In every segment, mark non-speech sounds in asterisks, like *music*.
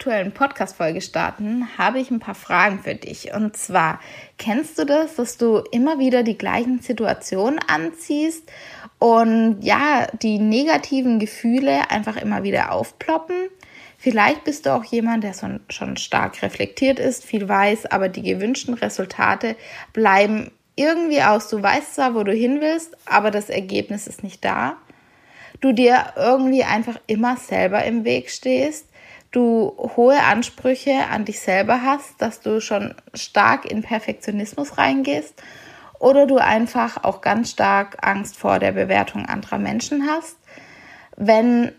Aktuellen Podcast-Folge starten, habe ich ein paar Fragen für dich. Und zwar, kennst du das, dass du immer wieder die gleichen Situationen anziehst und ja, die negativen Gefühle einfach immer wieder aufploppen? Vielleicht bist du auch jemand, der schon stark reflektiert ist, viel weiß, aber die gewünschten Resultate bleiben irgendwie aus. Du weißt zwar, wo du hin willst, aber das Ergebnis ist nicht da. Du dir irgendwie einfach immer selber im Weg stehst du hohe Ansprüche an dich selber hast, dass du schon stark in Perfektionismus reingehst oder du einfach auch ganz stark Angst vor der Bewertung anderer Menschen hast. Wenn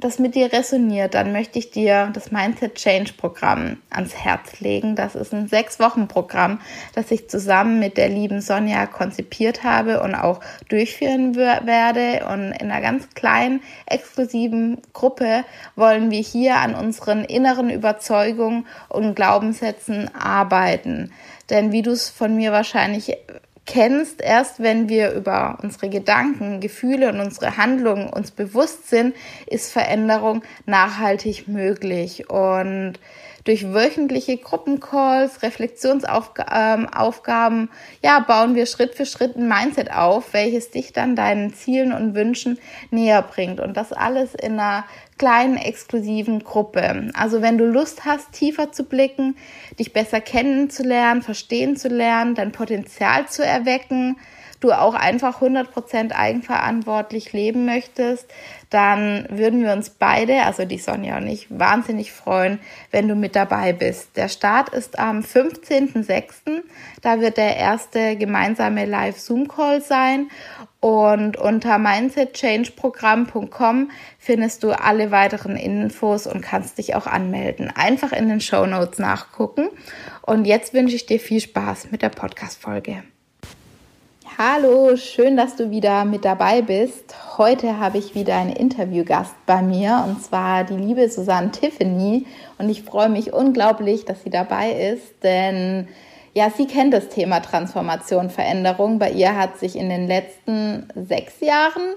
das mit dir resoniert, dann möchte ich dir das Mindset Change Programm ans Herz legen. Das ist ein sechs Wochen Programm, das ich zusammen mit der lieben Sonja konzipiert habe und auch durchführen werde. Und in einer ganz kleinen, exklusiven Gruppe wollen wir hier an unseren inneren Überzeugungen und Glaubenssätzen arbeiten. Denn wie du es von mir wahrscheinlich kennst, erst wenn wir über unsere Gedanken, Gefühle und unsere Handlungen uns bewusst sind, ist Veränderung nachhaltig möglich. Und durch wöchentliche Gruppencalls, Reflexionsaufgaben, ähm, ja, bauen wir Schritt für Schritt ein Mindset auf, welches dich dann deinen Zielen und Wünschen näher bringt. Und das alles in einer kleinen exklusiven Gruppe. Also wenn du Lust hast, tiefer zu blicken, dich besser kennenzulernen, verstehen zu lernen, dein Potenzial zu erwecken, du auch einfach 100% eigenverantwortlich leben möchtest, dann würden wir uns beide, also die Sonja und ich, wahnsinnig freuen, wenn du mit dabei bist. Der Start ist am 15.06. Da wird der erste gemeinsame Live-Zoom-Call sein und unter mindsetchangeprogramm.com findest du alle weiteren Infos und kannst dich auch anmelden. Einfach in den Show Notes nachgucken. Und jetzt wünsche ich dir viel Spaß mit der Podcast-Folge. Hallo, schön, dass du wieder mit dabei bist. Heute habe ich wieder einen Interviewgast bei mir und zwar die liebe Susanne Tiffany. Und ich freue mich unglaublich, dass sie dabei ist, denn ja, sie kennt das Thema Transformation, Veränderung. Bei ihr hat sich in den letzten sechs Jahren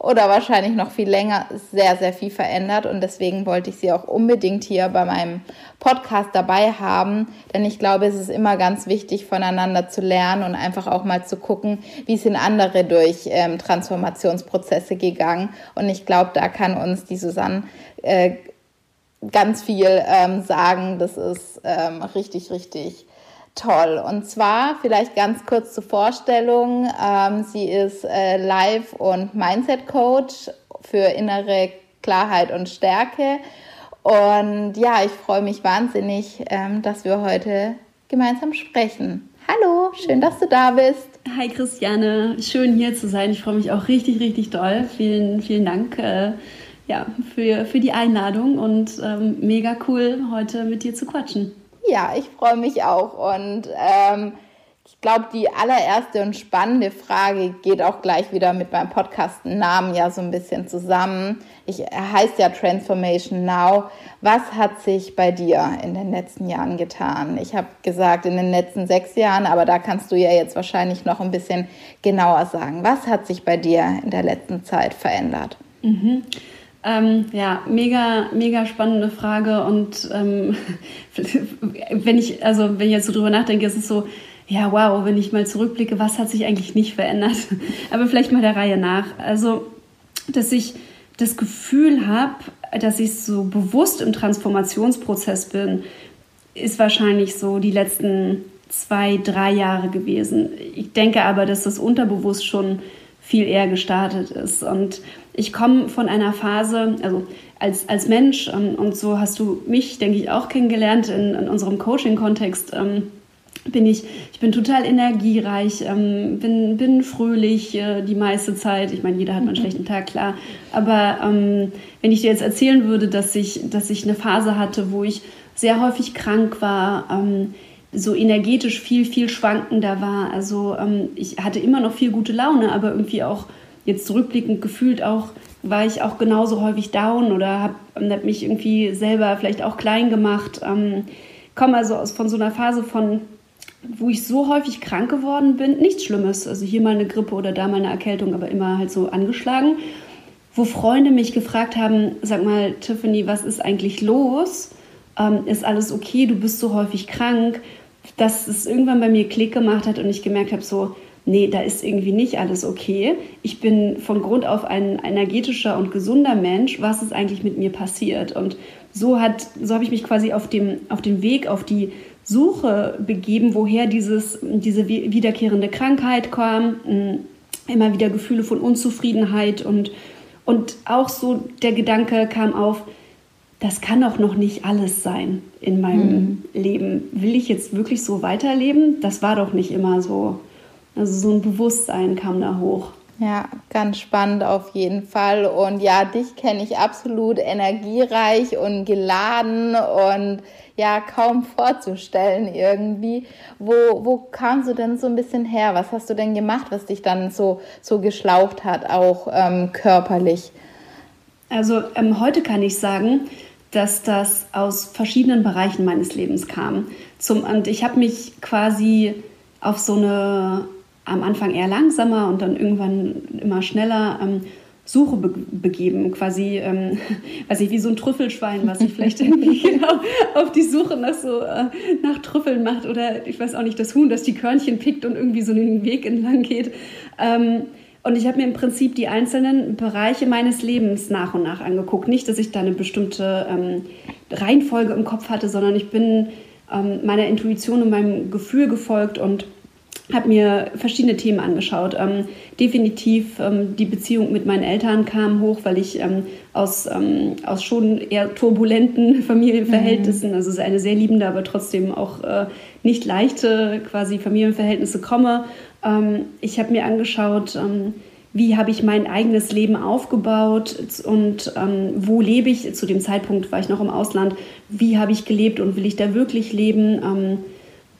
oder wahrscheinlich noch viel länger sehr, sehr viel verändert. Und deswegen wollte ich sie auch unbedingt hier bei meinem Podcast dabei haben. Denn ich glaube, es ist immer ganz wichtig, voneinander zu lernen und einfach auch mal zu gucken, wie sind andere durch ähm, Transformationsprozesse gegangen. Und ich glaube, da kann uns die Susanne äh, ganz viel ähm, sagen. Das ist ähm, richtig, richtig toll. Und zwar vielleicht ganz kurz zur Vorstellung. Ähm, sie ist äh, Live- und Mindset-Coach für innere Klarheit und Stärke. Und ja, ich freue mich wahnsinnig, ähm, dass wir heute gemeinsam sprechen. Hallo, schön, dass du da bist. Hi Christiane, schön hier zu sein. Ich freue mich auch richtig, richtig doll. Vielen, vielen Dank äh, ja, für, für die Einladung und ähm, mega cool, heute mit dir zu quatschen. Ja, ich freue mich auch. Und ähm, ich glaube, die allererste und spannende Frage geht auch gleich wieder mit meinem Podcast-Namen ja so ein bisschen zusammen. Ich er heißt ja Transformation Now. Was hat sich bei dir in den letzten Jahren getan? Ich habe gesagt, in den letzten sechs Jahren, aber da kannst du ja jetzt wahrscheinlich noch ein bisschen genauer sagen. Was hat sich bei dir in der letzten Zeit verändert? Mhm. Ähm, ja, mega, mega spannende Frage und ähm, *laughs* wenn ich, also wenn ich jetzt so drüber nachdenke, ist es so, ja, wow, wenn ich mal zurückblicke, was hat sich eigentlich nicht verändert? *laughs* Aber vielleicht mal der Reihe nach. Also, dass ich das Gefühl habe, dass ich so bewusst im Transformationsprozess bin, ist wahrscheinlich so die letzten zwei, drei Jahre gewesen. Ich denke aber, dass das unterbewusst schon viel eher gestartet ist. Und ich komme von einer Phase, also als, als Mensch, ähm, und so hast du mich, denke ich, auch kennengelernt in, in unserem Coaching-Kontext. Ähm, bin ich, ich bin total energiereich, ähm, bin, bin fröhlich äh, die meiste Zeit. Ich meine, jeder hat mal einen mhm. schlechten Tag, klar. Aber ähm, wenn ich dir jetzt erzählen würde, dass ich, dass ich eine Phase hatte, wo ich sehr häufig krank war, ähm, so energetisch viel, viel schwankender war. Also ähm, ich hatte immer noch viel gute Laune, aber irgendwie auch jetzt zurückblickend gefühlt auch, war ich auch genauso häufig down oder habe hab mich irgendwie selber vielleicht auch klein gemacht. Ähm, komme also aus, von so einer Phase von wo ich so häufig krank geworden bin, nichts Schlimmes, also hier mal eine Grippe oder da mal eine Erkältung, aber immer halt so angeschlagen, wo Freunde mich gefragt haben, sag mal, Tiffany, was ist eigentlich los? Ähm, ist alles okay? Du bist so häufig krank, dass es irgendwann bei mir Klick gemacht hat und ich gemerkt habe, so, nee, da ist irgendwie nicht alles okay. Ich bin von Grund auf ein energetischer und gesunder Mensch. Was ist eigentlich mit mir passiert? Und so hat, so habe ich mich quasi auf dem, auf dem Weg, auf die Suche begeben, woher dieses, diese wiederkehrende Krankheit kam, immer wieder Gefühle von Unzufriedenheit und, und auch so der Gedanke kam auf, das kann doch noch nicht alles sein in meinem mhm. Leben. Will ich jetzt wirklich so weiterleben? Das war doch nicht immer so. Also so ein Bewusstsein kam da hoch. Ja, ganz spannend auf jeden Fall. Und ja, dich kenne ich absolut energiereich und geladen und ja, kaum vorzustellen irgendwie. Wo, wo kamst du denn so ein bisschen her? Was hast du denn gemacht, was dich dann so, so geschlaucht hat, auch ähm, körperlich? Also ähm, heute kann ich sagen, dass das aus verschiedenen Bereichen meines Lebens kam. Zum, und ich habe mich quasi auf so eine am Anfang eher langsamer und dann irgendwann immer schneller ähm, Suche be begeben, quasi, ähm, *laughs* weiß ich, wie so ein Trüffelschwein, was sich vielleicht *laughs* irgendwie genau auf die Suche nach so äh, nach Trüffeln macht oder ich weiß auch nicht, das Huhn, das die Körnchen pickt und irgendwie so einen Weg entlang geht. Ähm, und ich habe mir im Prinzip die einzelnen Bereiche meines Lebens nach und nach angeguckt. Nicht, dass ich da eine bestimmte ähm, Reihenfolge im Kopf hatte, sondern ich bin ähm, meiner Intuition und meinem Gefühl gefolgt und habe mir verschiedene Themen angeschaut. Ähm, definitiv ähm, die Beziehung mit meinen Eltern kam hoch, weil ich ähm, aus, ähm, aus schon eher turbulenten *laughs* Familienverhältnissen, mhm. also eine sehr liebende, aber trotzdem auch äh, nicht leichte quasi Familienverhältnisse komme. Ähm, ich habe mir angeschaut, ähm, wie habe ich mein eigenes Leben aufgebaut und wo lebe ich. Zu dem Zeitpunkt war ich noch im Ausland. Wie habe ich gelebt und will ich da wirklich leben?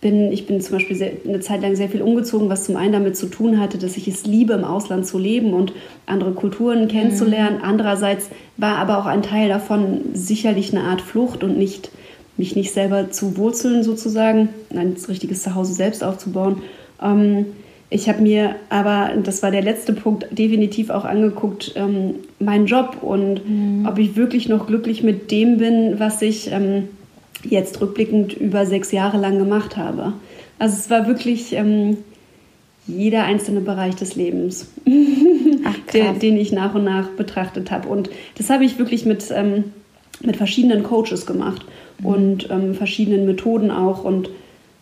Bin, ich bin zum Beispiel sehr, eine Zeit lang sehr viel umgezogen, was zum einen damit zu tun hatte, dass ich es liebe, im Ausland zu leben und andere Kulturen kennenzulernen. Mhm. Andererseits war aber auch ein Teil davon sicherlich eine Art Flucht und nicht mich nicht selber zu wurzeln sozusagen, ein richtiges Zuhause selbst aufzubauen. Ähm, ich habe mir aber, das war der letzte Punkt, definitiv auch angeguckt, ähm, meinen Job und mhm. ob ich wirklich noch glücklich mit dem bin, was ich ähm, jetzt rückblickend über sechs Jahre lang gemacht habe. Also es war wirklich ähm, jeder einzelne Bereich des Lebens, *laughs* Ach, den, den, ich nach und nach betrachtet habe. Und das habe ich wirklich mit, ähm, mit verschiedenen Coaches gemacht mhm. und ähm, verschiedenen Methoden auch. Und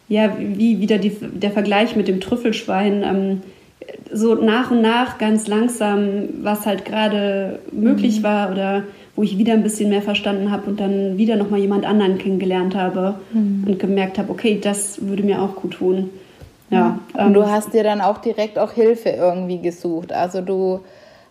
ja, wie wieder die, der Vergleich mit dem Trüffelschwein, ähm, so nach und nach ganz langsam, was halt gerade möglich mhm. war oder wo ich wieder ein bisschen mehr verstanden habe und dann wieder nochmal jemand anderen kennengelernt habe mhm. und gemerkt habe, okay, das würde mir auch gut tun. Ja, und ähm, du hast dir dann auch direkt auch Hilfe irgendwie gesucht. Also du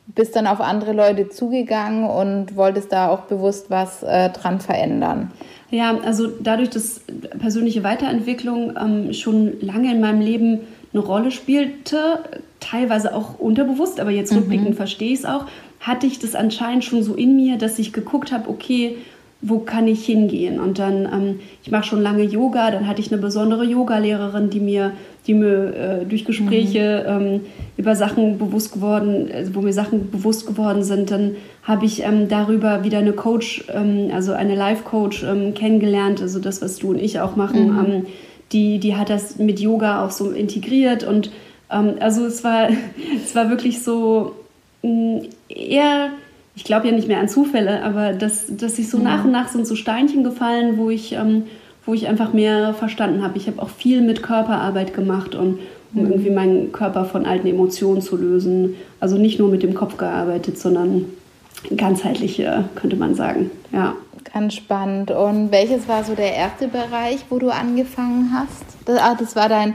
bist dann auf andere Leute zugegangen und wolltest da auch bewusst was äh, dran verändern. Ja, also dadurch, dass persönliche Weiterentwicklung ähm, schon lange in meinem Leben eine Rolle spielte, teilweise auch unterbewusst, aber jetzt rückblickend mhm. verstehe ich es auch, hatte ich das anscheinend schon so in mir, dass ich geguckt habe, okay, wo kann ich hingehen? Und dann, ähm, ich mache schon lange Yoga, dann hatte ich eine besondere Yogalehrerin, die mir, die mir äh, durch Gespräche mhm. ähm, über Sachen bewusst geworden, also wo mir Sachen bewusst geworden sind, dann habe ich ähm, darüber wieder eine Coach, ähm, also eine Life-Coach ähm, kennengelernt, also das, was du und ich auch machen. Mhm. Ähm, die, die hat das mit Yoga auch so integriert und also es war, *laughs* es war wirklich so, eher, ich glaube ja nicht mehr an Zufälle, aber dass, dass sich so ja. nach und nach sind so Steinchen gefallen, wo ich, ähm, wo ich einfach mehr verstanden habe. Ich habe auch viel mit Körperarbeit gemacht und um mhm. irgendwie meinen Körper von alten Emotionen zu lösen. Also nicht nur mit dem Kopf gearbeitet, sondern ganzheitlich, könnte man sagen. Ja. Ganz spannend. Und welches war so der erste Bereich, wo du angefangen hast? Das, ah, das war dein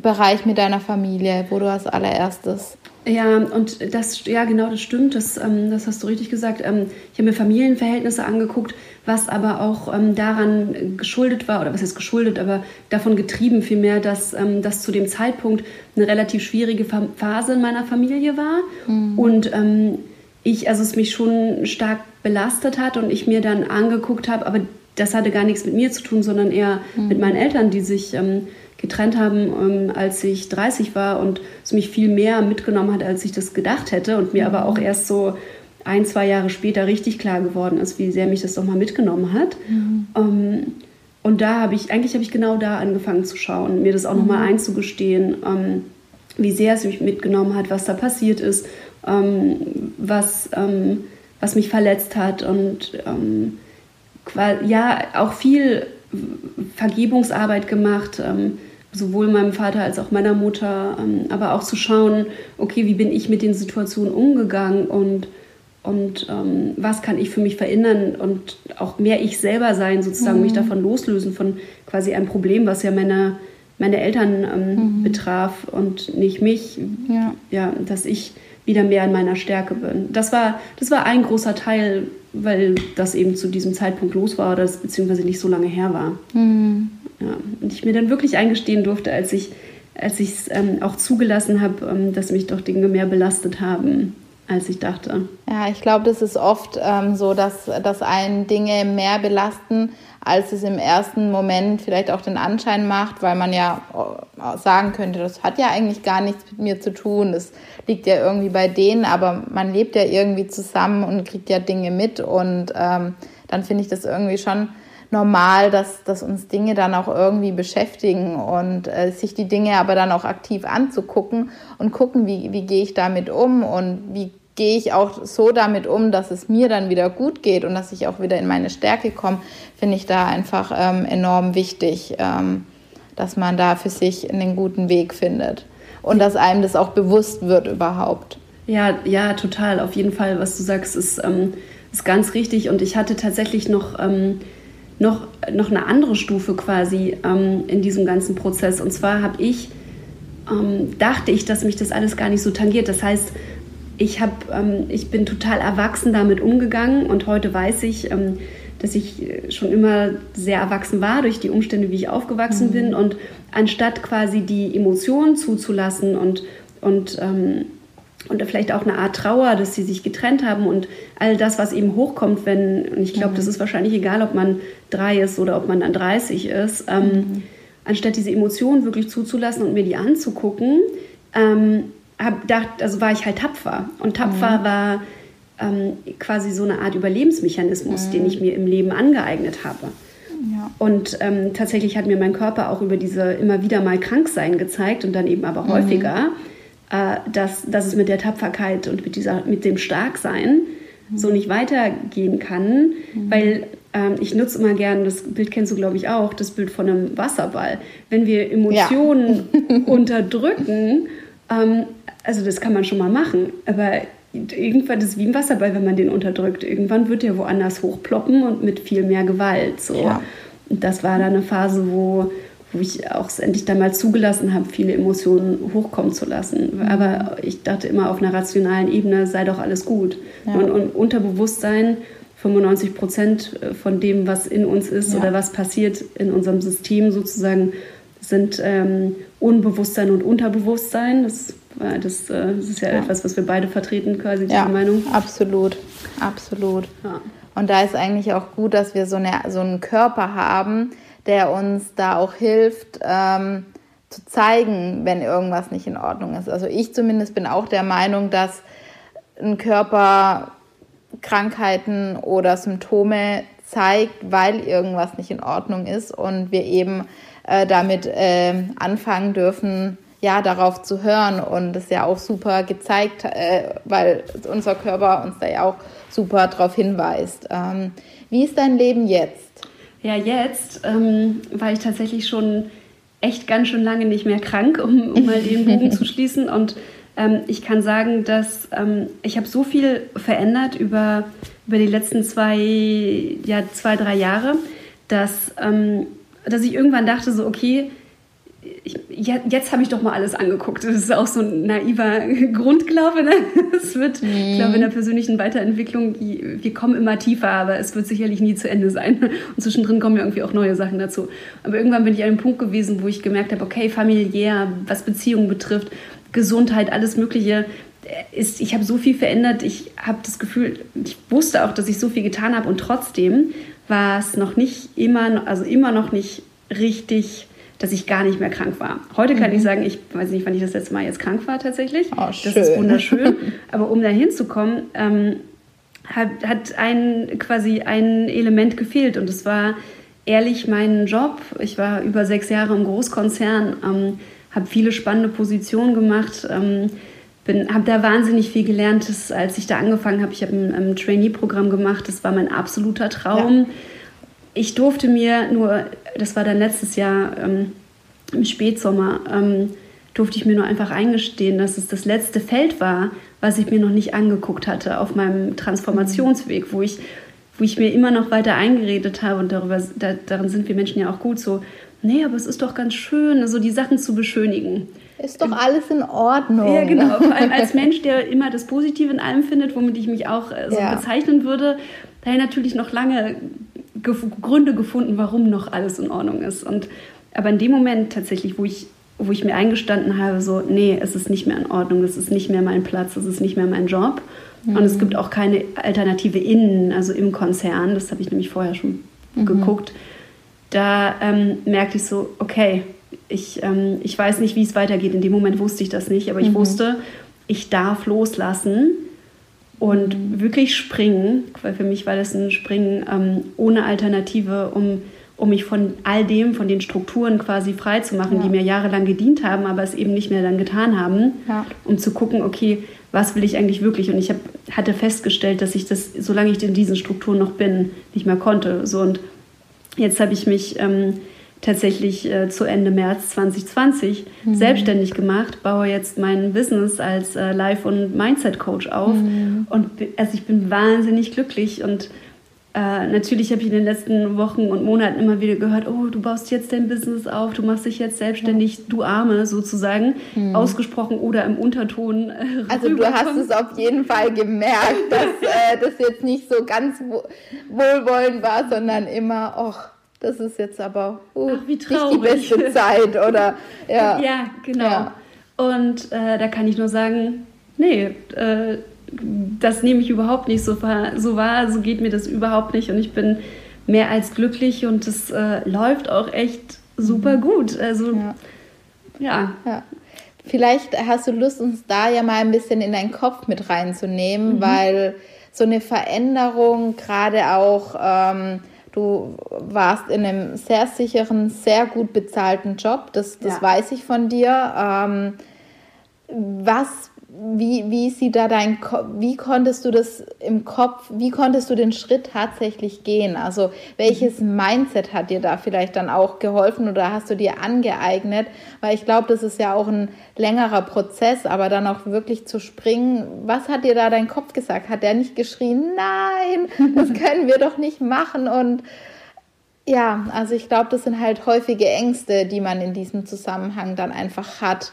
Bereich mit deiner Familie, wo du als allererstes ja, und das, ja, genau, das stimmt, das, ähm, das hast du richtig gesagt. Ähm, ich habe mir Familienverhältnisse angeguckt, was aber auch ähm, daran geschuldet war, oder was heißt geschuldet, aber davon getrieben vielmehr, dass ähm, das zu dem Zeitpunkt eine relativ schwierige Phase in meiner Familie war. Mhm. Und ähm, ich, also es mich schon stark belastet hat und ich mir dann angeguckt habe, aber das hatte gar nichts mit mir zu tun, sondern eher mhm. mit meinen Eltern, die sich ähm, getrennt haben, ähm, als ich 30 war und es mich viel mehr mitgenommen hat, als ich das gedacht hätte und mir aber auch mhm. erst so ein, zwei Jahre später richtig klar geworden ist, wie sehr mich das doch mal mitgenommen hat. Mhm. Ähm, und da habe ich, eigentlich habe ich genau da angefangen zu schauen, mir das auch mhm. nochmal einzugestehen, ähm, wie sehr es mich mitgenommen hat, was da passiert ist, was, was mich verletzt hat und ja, auch viel Vergebungsarbeit gemacht, ähm, sowohl meinem Vater als auch meiner Mutter, ähm, aber auch zu schauen, okay, wie bin ich mit den Situationen umgegangen und, und ähm, was kann ich für mich verändern und auch mehr ich selber sein, sozusagen mhm. mich davon loslösen von quasi einem Problem, was ja meine, meine Eltern ähm, mhm. betraf und nicht mich, ja. ja, dass ich wieder mehr in meiner Stärke bin. Das war, das war ein großer Teil, weil das eben zu diesem Zeitpunkt los war, oder beziehungsweise nicht so lange her war. Mhm. Ja, und ich mir dann wirklich eingestehen durfte, als ich als es ähm, auch zugelassen habe, ähm, dass mich doch Dinge mehr belastet haben, als ich dachte. Ja, ich glaube, das ist oft ähm, so, dass, dass einen Dinge mehr belasten, als es im ersten Moment vielleicht auch den Anschein macht, weil man ja äh, sagen könnte, das hat ja eigentlich gar nichts mit mir zu tun, das liegt ja irgendwie bei denen, aber man lebt ja irgendwie zusammen und kriegt ja Dinge mit und ähm, dann finde ich das irgendwie schon normal, dass, dass uns Dinge dann auch irgendwie beschäftigen und äh, sich die Dinge aber dann auch aktiv anzugucken und gucken, wie, wie gehe ich damit um und wie gehe ich auch so damit um, dass es mir dann wieder gut geht und dass ich auch wieder in meine Stärke komme, finde ich da einfach ähm, enorm wichtig, ähm, dass man da für sich einen guten Weg findet und dass einem das auch bewusst wird überhaupt. Ja, ja, total. Auf jeden Fall, was du sagst, ist, ähm, ist ganz richtig. Und ich hatte tatsächlich noch ähm, noch, noch eine andere Stufe quasi ähm, in diesem ganzen Prozess. Und zwar habe ich, ähm, dachte ich, dass mich das alles gar nicht so tangiert. Das heißt, ich, hab, ähm, ich bin total erwachsen damit umgegangen und heute weiß ich, ähm, dass ich schon immer sehr erwachsen war durch die Umstände, wie ich aufgewachsen mhm. bin. Und anstatt quasi die Emotionen zuzulassen und, und ähm, und vielleicht auch eine Art Trauer, dass sie sich getrennt haben und all das, was eben hochkommt, wenn, und ich glaube, mhm. das ist wahrscheinlich egal, ob man drei ist oder ob man dann 30 ist, ähm, mhm. anstatt diese Emotionen wirklich zuzulassen und mir die anzugucken, ähm, hab gedacht, also war ich halt tapfer. Und tapfer mhm. war ähm, quasi so eine Art Überlebensmechanismus, mhm. den ich mir im Leben angeeignet habe. Ja. Und ähm, tatsächlich hat mir mein Körper auch über diese immer wieder mal Kranksein gezeigt und dann eben aber mhm. häufiger äh, dass, dass es mit der Tapferkeit und mit, dieser, mit dem Starksein mhm. so nicht weitergehen kann, mhm. weil ähm, ich nutze immer gerne, das Bild kennst du glaube ich auch, das Bild von einem Wasserball. Wenn wir Emotionen ja. *laughs* unterdrücken, ähm, also das kann man schon mal machen, aber irgendwann ist es wie ein Wasserball, wenn man den unterdrückt. Irgendwann wird der woanders hochploppen und mit viel mehr Gewalt. So. Ja. Und das war dann eine Phase, wo wo ich auch endlich dann mal zugelassen habe, viele Emotionen hochkommen zu lassen. Mhm. Aber ich dachte immer auf einer rationalen Ebene sei doch alles gut. Ja. Und, und, Unterbewusstsein, 95 Prozent von dem, was in uns ist ja. oder was passiert in unserem System sozusagen, sind ähm, Unbewusstsein und Unterbewusstsein. Das, äh, das, äh, das ist ja, ja, etwas, was wir beide vertreten, quasi diese Meinung. Absolut, absolut. Und da ist eigentlich auch gut, dass wir so, eine, so einen Körper haben, der uns da auch hilft, ähm, zu zeigen, wenn irgendwas nicht in Ordnung ist. Also ich zumindest bin auch der Meinung, dass ein Körper Krankheiten oder Symptome zeigt, weil irgendwas nicht in Ordnung ist und wir eben äh, damit äh, anfangen dürfen, ja, darauf zu hören und ist ja auch super gezeigt, äh, weil unser Körper uns da ja auch super darauf hinweist. Ähm, wie ist dein Leben jetzt? Ja, jetzt ähm, war ich tatsächlich schon echt ganz schön lange nicht mehr krank, um, um mal den Bogen *laughs* zu schließen. Und Ähm, ich kann sagen, dass ähm, ich habe so viel verändert über, über die letzten zwei, ja, zwei, drei Jahre, dass, ähm, dass ich irgendwann dachte, so, okay, ich, jetzt habe ich doch mal alles angeguckt. Das ist auch so ein naiver *laughs* Grundglaube. Ne? Es wird, mhm. ich glaube, in der persönlichen Weiterentwicklung, wir kommen immer tiefer, aber es wird sicherlich nie zu Ende sein. *laughs* Und zwischendrin kommen ja irgendwie auch neue Sachen dazu. Aber irgendwann bin ich an einem Punkt gewesen, wo ich gemerkt habe, okay, familiär, was Beziehungen betrifft, Gesundheit, alles Mögliche, ist, ich habe so viel verändert. Ich habe das Gefühl, ich wusste auch, dass ich so viel getan habe und trotzdem war es noch nicht immer, also immer noch nicht richtig dass ich gar nicht mehr krank war. Heute kann mhm. ich sagen, ich weiß nicht, wann ich das letzte Mal jetzt krank war tatsächlich. Oh, das ist wunderschön. *laughs* Aber um da hinzukommen, ähm, hat, hat ein, quasi ein Element gefehlt und es war ehrlich mein Job. Ich war über sechs Jahre im Großkonzern, ähm, habe viele spannende Positionen gemacht. Ähm, habe da wahnsinnig viel gelernt, das, als ich da angefangen habe. Ich habe ein, ein Trainee-Programm gemacht, das war mein absoluter Traum. Ja ich durfte mir nur, das war dann letztes Jahr ähm, im Spätsommer, ähm, durfte ich mir nur einfach eingestehen, dass es das letzte Feld war, was ich mir noch nicht angeguckt hatte auf meinem Transformationsweg, wo ich, wo ich mir immer noch weiter eingeredet habe und darüber, da, darin sind wir Menschen ja auch gut so, nee, aber es ist doch ganz schön, so die Sachen zu beschönigen. Ist doch alles in Ordnung. Ja, genau. Vor allem als *laughs* Mensch, der immer das Positive in allem findet, womit ich mich auch äh, so ja. bezeichnen würde, daher natürlich noch lange Gründe gefunden, warum noch alles in Ordnung ist. Und, aber in dem Moment tatsächlich, wo ich, wo ich mir eingestanden habe, so, nee, es ist nicht mehr in Ordnung, es ist nicht mehr mein Platz, es ist nicht mehr mein Job. Mhm. Und es gibt auch keine Alternative innen, also im Konzern, das habe ich nämlich vorher schon mhm. geguckt. Da ähm, merkte ich so, okay, ich, ähm, ich weiß nicht, wie es weitergeht. In dem Moment wusste ich das nicht, aber ich mhm. wusste, ich darf loslassen und wirklich springen, weil für mich war das ein Springen ähm, ohne Alternative, um, um mich von all dem, von den Strukturen quasi frei zu machen, ja. die mir jahrelang gedient haben, aber es eben nicht mehr dann getan haben, ja. um zu gucken, okay, was will ich eigentlich wirklich? Und ich hab, hatte festgestellt, dass ich das, solange ich in diesen Strukturen noch bin, nicht mehr konnte. So, und jetzt habe ich mich ähm, tatsächlich äh, zu Ende März 2020 mhm. selbstständig gemacht, baue jetzt mein Business als äh, Life- und Mindset-Coach auf. Mhm. Und also ich bin wahnsinnig glücklich und äh, natürlich habe ich in den letzten Wochen und Monaten immer wieder gehört, oh, du baust jetzt dein Business auf, du machst dich jetzt selbstständig, ja. du Arme sozusagen, mhm. ausgesprochen oder im Unterton. Äh, also du hast es auf jeden Fall gemerkt, dass äh, das jetzt nicht so ganz wohlwollend war, sondern immer, ach, das ist jetzt aber uh, Ach, nicht die beste Zeit, oder? *laughs* Ja, ja genau. Ja. Und äh, da kann ich nur sagen, nee, äh, das nehme ich überhaupt nicht so, so wahr, so geht mir das überhaupt nicht und ich bin mehr als glücklich und es äh, läuft auch echt super mhm. gut. Also ja. ja. ja. Vielleicht hast du Lust, uns da ja mal ein bisschen in deinen Kopf mit reinzunehmen, mhm. weil so eine Veränderung gerade auch ähm, Du warst in einem sehr sicheren, sehr gut bezahlten Job, das, das ja. weiß ich von dir. Ähm, was wie, wie sieht da dein wie konntest du das im Kopf, wie konntest du den Schritt tatsächlich gehen? Also welches mhm. Mindset hat dir da vielleicht dann auch geholfen oder hast du dir angeeignet? Weil ich glaube, das ist ja auch ein längerer Prozess, aber dann auch wirklich zu springen. Was hat dir da dein Kopf gesagt? Hat der nicht geschrien, nein, das *laughs* können wir doch nicht machen und ja, also ich glaube, das sind halt häufige Ängste, die man in diesem Zusammenhang dann einfach hat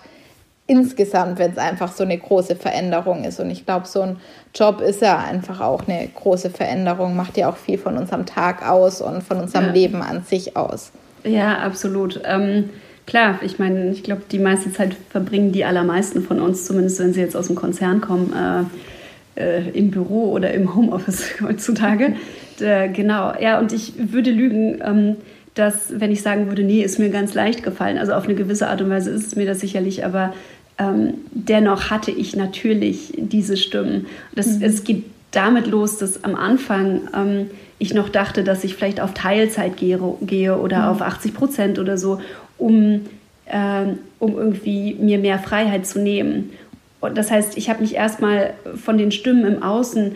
insgesamt, wenn es einfach so eine große Veränderung ist. Und ich glaube, so ein Job ist ja einfach auch eine große Veränderung, macht ja auch viel von unserem Tag aus und von unserem ja. Leben an sich aus. Ja, absolut. Ähm, klar, ich meine, ich glaube, die meiste Zeit verbringen die allermeisten von uns, zumindest wenn sie jetzt aus dem Konzern kommen, äh, äh, im Büro oder im Homeoffice *laughs* heutzutage. äh, genau, ja, und ich würde lügen. Ähm, dass, wenn ich sagen würde, nee, ist mir ganz leicht gefallen, also auf eine gewisse Art und Weise ist es mir das sicherlich, aber ähm, dennoch hatte ich natürlich diese Stimmen. Das, mhm. Es geht damit los, dass am Anfang ähm, ich noch dachte, dass ich vielleicht auf Teilzeit gehe, gehe oder mhm. auf 80 Prozent oder so, um, ähm, um irgendwie mir mehr Freiheit zu nehmen. Und das heißt, ich habe mich erstmal von den Stimmen im Außen,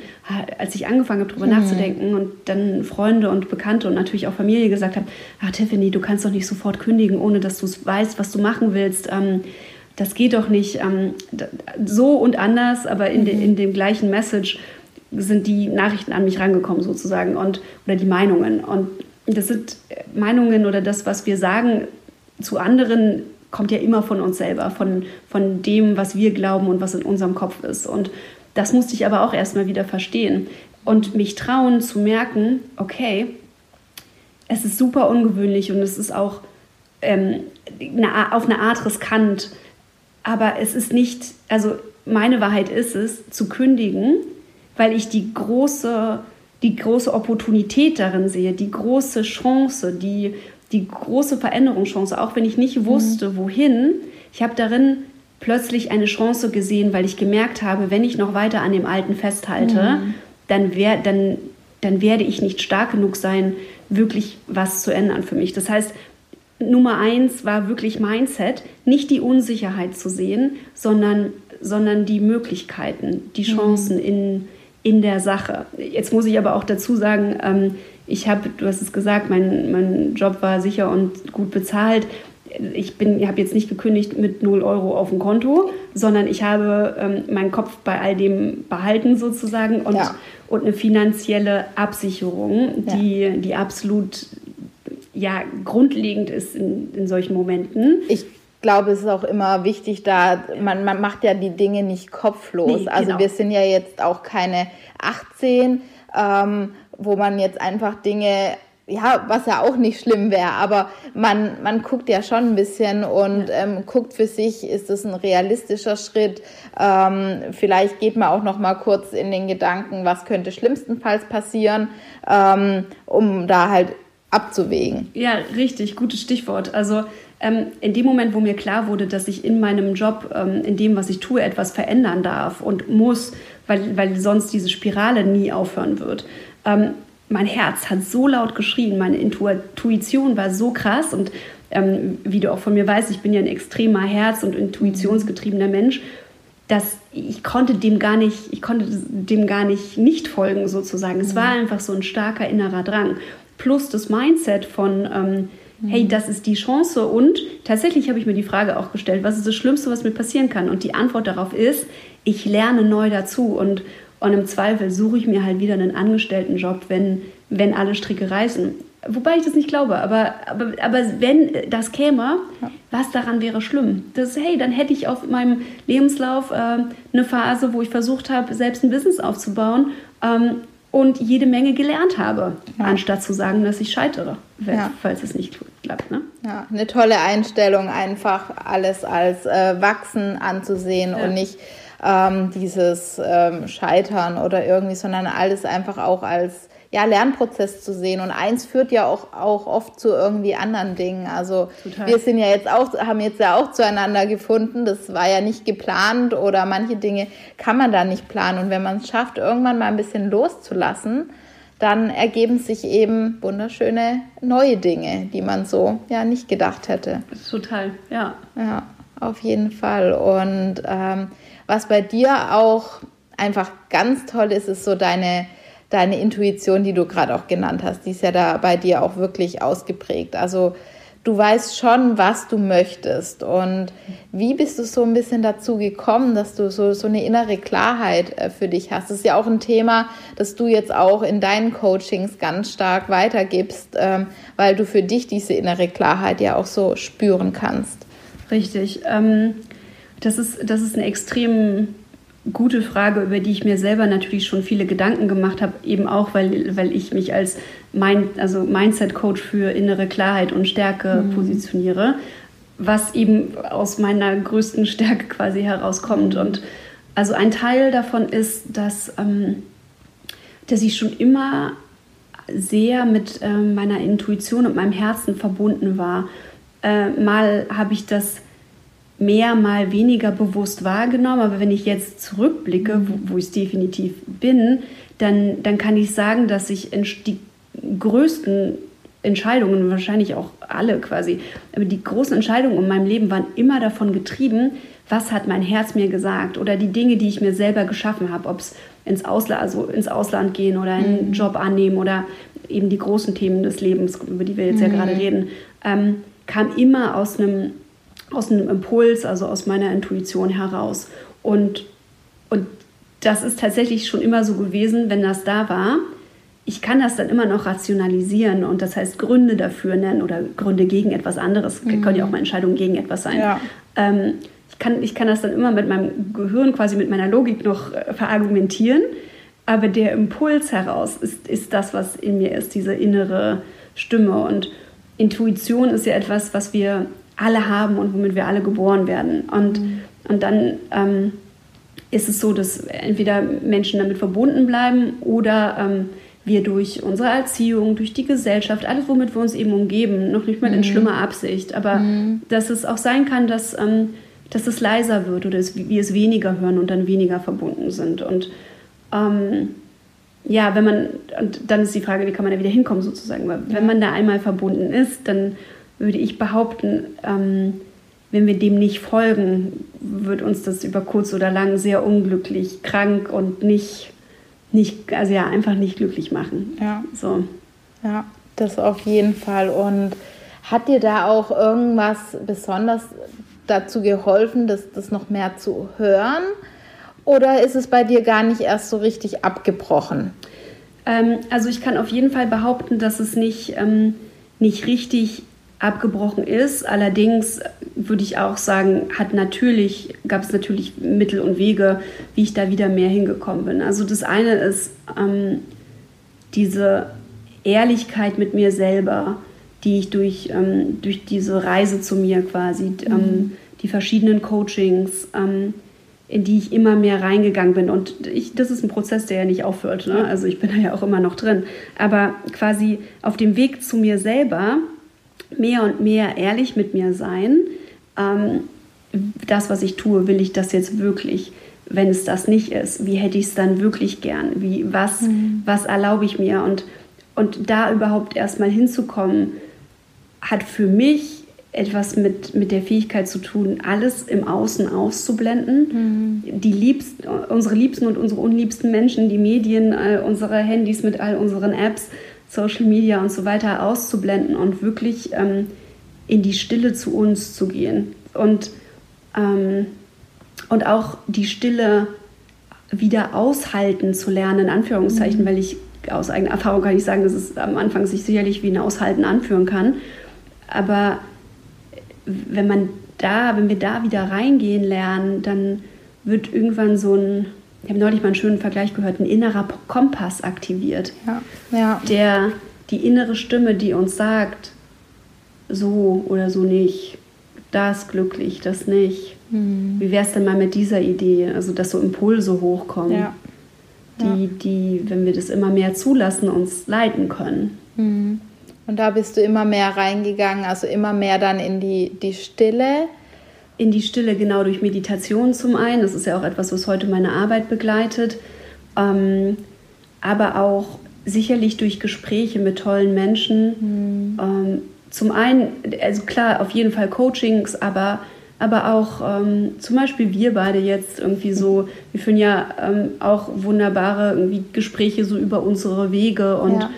als ich angefangen habe, darüber mhm. nachzudenken und dann Freunde und Bekannte und natürlich auch Familie gesagt haben, ah, Tiffany, du kannst doch nicht sofort kündigen, ohne dass du weißt, was du machen willst. Ähm, das geht doch nicht ähm, so und anders, aber in, de, in dem gleichen Message sind die Nachrichten an mich rangekommen sozusagen und oder die Meinungen und das sind Meinungen oder das, was wir sagen zu anderen, kommt ja immer von uns selber, von, von dem, was wir glauben und was in unserem Kopf ist. Und das musste ich aber auch erstmal wieder verstehen und mich trauen zu merken, okay, es ist super ungewöhnlich und es ist auch ähm, auf eine Art riskant, aber es ist nicht, also meine Wahrheit ist es, zu kündigen, weil ich die große, die große Opportunität darin sehe, die große Chance, die, die große Veränderungschance, auch wenn ich nicht mhm. wusste, wohin. Ich habe darin plötzlich eine Chance gesehen, weil ich gemerkt habe, wenn ich noch weiter an dem Alten festhalte, mhm. dann, wär, dann, dann werde ich nicht stark genug sein, wirklich was zu ändern für mich. Das heißt, Nummer eins war wirklich Mindset, nicht die Unsicherheit zu sehen, sondern, sondern die Möglichkeiten, die mhm. Chancen mhm. in, in der Sache. Jetzt muss ich aber auch dazu sagen, ähm, ich habe, du hast es gesagt, mein, mein Job war sicher und gut bezahlt. Ich, ich habe jetzt nicht gekündigt mit 0 Euro auf dem Konto, sondern ich habe ähm, meinen Kopf bei all dem behalten sozusagen und, ja. und eine finanzielle Absicherung, die, ja. die absolut ja, grundlegend ist in, in solchen Momenten. Ich glaube, es ist auch immer wichtig, da man, man macht ja die Dinge nicht kopflos. Nee, also genau. wir sind ja jetzt auch keine 18, ähm, wo man jetzt einfach Dinge ja, was ja auch nicht schlimm wäre, aber man, man guckt ja schon ein bisschen und ja. ähm, guckt für sich, ist das ein realistischer Schritt? Ähm, vielleicht geht man auch noch mal kurz in den Gedanken, was könnte schlimmstenfalls passieren, ähm, um da halt abzuwägen. Ja, richtig, gutes Stichwort. Also ähm, in dem Moment, wo mir klar wurde, dass ich in meinem Job, ähm, in dem, was ich tue, etwas verändern darf und muss, weil, weil sonst diese Spirale nie aufhören wird. Ähm, mein Herz hat so laut geschrien, meine Intuition war so krass und ähm, wie du auch von mir weißt, ich bin ja ein extremer Herz- und intuitionsgetriebener Mensch dass ich konnte dem gar nicht, ich konnte dem gar nicht nicht folgen sozusagen. Es war mhm. einfach so ein starker innerer Drang plus das Mindset von, ähm, hey, das ist die Chance. Und tatsächlich habe ich mir die Frage auch gestellt, was ist das Schlimmste, was mir passieren kann? Und die Antwort darauf ist, ich lerne neu dazu. Und, und im Zweifel suche ich mir halt wieder einen Angestelltenjob, wenn, wenn alle Stricke reißen. Wobei ich das nicht glaube, aber, aber, aber wenn das käme, ja. was daran wäre schlimm? Das, hey, dann hätte ich auf meinem Lebenslauf äh, eine Phase, wo ich versucht habe, selbst ein Business aufzubauen. Ähm, und jede Menge gelernt habe, ja. anstatt zu sagen, dass ich scheitere, ja. falls es nicht klappt. Ne? Ja, eine tolle Einstellung, einfach alles als äh, Wachsen anzusehen ja. und nicht ähm, dieses ähm, Scheitern oder irgendwie, sondern alles einfach auch als ja, Lernprozess zu sehen. Und eins führt ja auch, auch oft zu irgendwie anderen Dingen. Also Total. wir sind ja jetzt auch, haben jetzt ja auch zueinander gefunden. Das war ja nicht geplant oder manche Dinge kann man da nicht planen. Und wenn man es schafft, irgendwann mal ein bisschen loszulassen, dann ergeben sich eben wunderschöne neue Dinge, die man so ja nicht gedacht hätte. Total, ja. Ja, auf jeden Fall. Und ähm, was bei dir auch einfach ganz toll ist, ist so deine deine Intuition, die du gerade auch genannt hast, die ist ja da bei dir auch wirklich ausgeprägt. Also du weißt schon, was du möchtest. Und wie bist du so ein bisschen dazu gekommen, dass du so, so eine innere Klarheit äh, für dich hast? Das ist ja auch ein Thema, das du jetzt auch in deinen Coachings ganz stark weitergibst, ähm, weil du für dich diese innere Klarheit ja auch so spüren kannst. Richtig. Ähm, das, ist, das ist ein extrem gute Frage, über die ich mir selber natürlich schon viele Gedanken gemacht habe, eben auch, weil, weil ich mich als mein, also Mindset-Coach für innere Klarheit und Stärke mhm. positioniere, was eben aus meiner größten Stärke quasi herauskommt. Mhm. Und also ein Teil davon ist, dass, ähm, dass ich schon immer sehr mit ähm, meiner Intuition und meinem Herzen verbunden war. Äh, mal habe ich das mehr, mal weniger bewusst wahrgenommen. Aber wenn ich jetzt zurückblicke, wo, wo ich es definitiv bin, dann, dann kann ich sagen, dass ich die größten Entscheidungen, wahrscheinlich auch alle quasi, aber die großen Entscheidungen in meinem Leben waren immer davon getrieben, was hat mein Herz mir gesagt oder die Dinge, die ich mir selber geschaffen habe, ob es ins Ausland, also ins Ausland gehen oder einen mhm. Job annehmen oder eben die großen Themen des Lebens, über die wir jetzt mhm. ja gerade reden, ähm, kam immer aus einem aus einem Impuls, also aus meiner Intuition heraus. Und, und das ist tatsächlich schon immer so gewesen, wenn das da war. Ich kann das dann immer noch rationalisieren und das heißt Gründe dafür nennen oder Gründe gegen etwas anderes. Mhm. Können ja auch mal Entscheidungen gegen etwas sein. Ja. Ähm, ich, kann, ich kann das dann immer mit meinem Gehirn, quasi mit meiner Logik noch äh, verargumentieren. Aber der Impuls heraus ist, ist das, was in mir ist, diese innere Stimme. Und Intuition ist ja etwas, was wir alle haben und womit wir alle geboren werden. Und, mhm. und dann ähm, ist es so, dass entweder Menschen damit verbunden bleiben oder ähm, wir durch unsere Erziehung, durch die Gesellschaft, alles, womit wir uns eben umgeben, noch nicht mal in mhm. schlimmer Absicht, aber mhm. dass es auch sein kann, dass, ähm, dass es leiser wird oder es, wir es weniger hören und dann weniger verbunden sind. Und ähm, ja, wenn man, und dann ist die Frage, wie kann man da wieder hinkommen sozusagen, weil ja. wenn man da einmal verbunden ist, dann würde ich behaupten, ähm, wenn wir dem nicht folgen, wird uns das über kurz oder lang sehr unglücklich, krank und nicht, nicht also ja, einfach nicht glücklich machen. Ja. So. Ja, das auf jeden Fall. Und hat dir da auch irgendwas besonders dazu geholfen, das, das noch mehr zu hören? Oder ist es bei dir gar nicht erst so richtig abgebrochen? Ähm, also ich kann auf jeden Fall behaupten, dass es nicht, ähm, nicht richtig abgebrochen ist. Allerdings würde ich auch sagen, hat natürlich, gab es natürlich Mittel und Wege, wie ich da wieder mehr hingekommen bin. Also das eine ist ähm, diese Ehrlichkeit mit mir selber, die ich durch, ähm, durch diese Reise zu mir quasi, mhm. ähm, die verschiedenen Coachings, ähm, in die ich immer mehr reingegangen bin. Und ich, das ist ein Prozess, der ja nicht aufhört. Ne? Also ich bin da ja auch immer noch drin. Aber quasi auf dem Weg zu mir selber mehr und mehr ehrlich mit mir sein. Ähm, das, was ich tue, will ich das jetzt wirklich? Wenn es das nicht ist, wie hätte ich es dann wirklich gern? Wie, was, mhm. was erlaube ich mir? Und, und da überhaupt erstmal hinzukommen, hat für mich etwas mit, mit der Fähigkeit zu tun, alles im Außen auszublenden. Mhm. Die liebsten, unsere liebsten und unsere unliebsten Menschen, die Medien, unsere Handys mit all unseren Apps, Social Media und so weiter auszublenden und wirklich ähm, in die Stille zu uns zu gehen. Und, ähm, und auch die Stille wieder aushalten zu lernen, in Anführungszeichen, mhm. weil ich aus eigener Erfahrung kann ich sagen, dass es am Anfang sich sicherlich wie ein Aushalten anführen kann. Aber wenn man da, wenn wir da wieder reingehen lernen, dann wird irgendwann so ein ich habe neulich mal einen schönen Vergleich gehört, ein innerer Kompass aktiviert. Ja. Ja. Der, die innere Stimme, die uns sagt, so oder so nicht, das glücklich, das nicht. Mhm. Wie wäre es denn mal mit dieser Idee? Also, dass so Impulse hochkommen, ja. Die, die, wenn wir das immer mehr zulassen, uns leiten können. Mhm. Und da bist du immer mehr reingegangen, also immer mehr dann in die, die Stille in die Stille, genau durch Meditation zum einen. Das ist ja auch etwas, was heute meine Arbeit begleitet. Ähm, aber auch sicherlich durch Gespräche mit tollen Menschen. Mhm. Ähm, zum einen, also klar, auf jeden Fall Coachings, aber, aber auch ähm, zum Beispiel wir beide jetzt irgendwie so, wir führen ja ähm, auch wunderbare irgendwie Gespräche so über unsere Wege und, ja.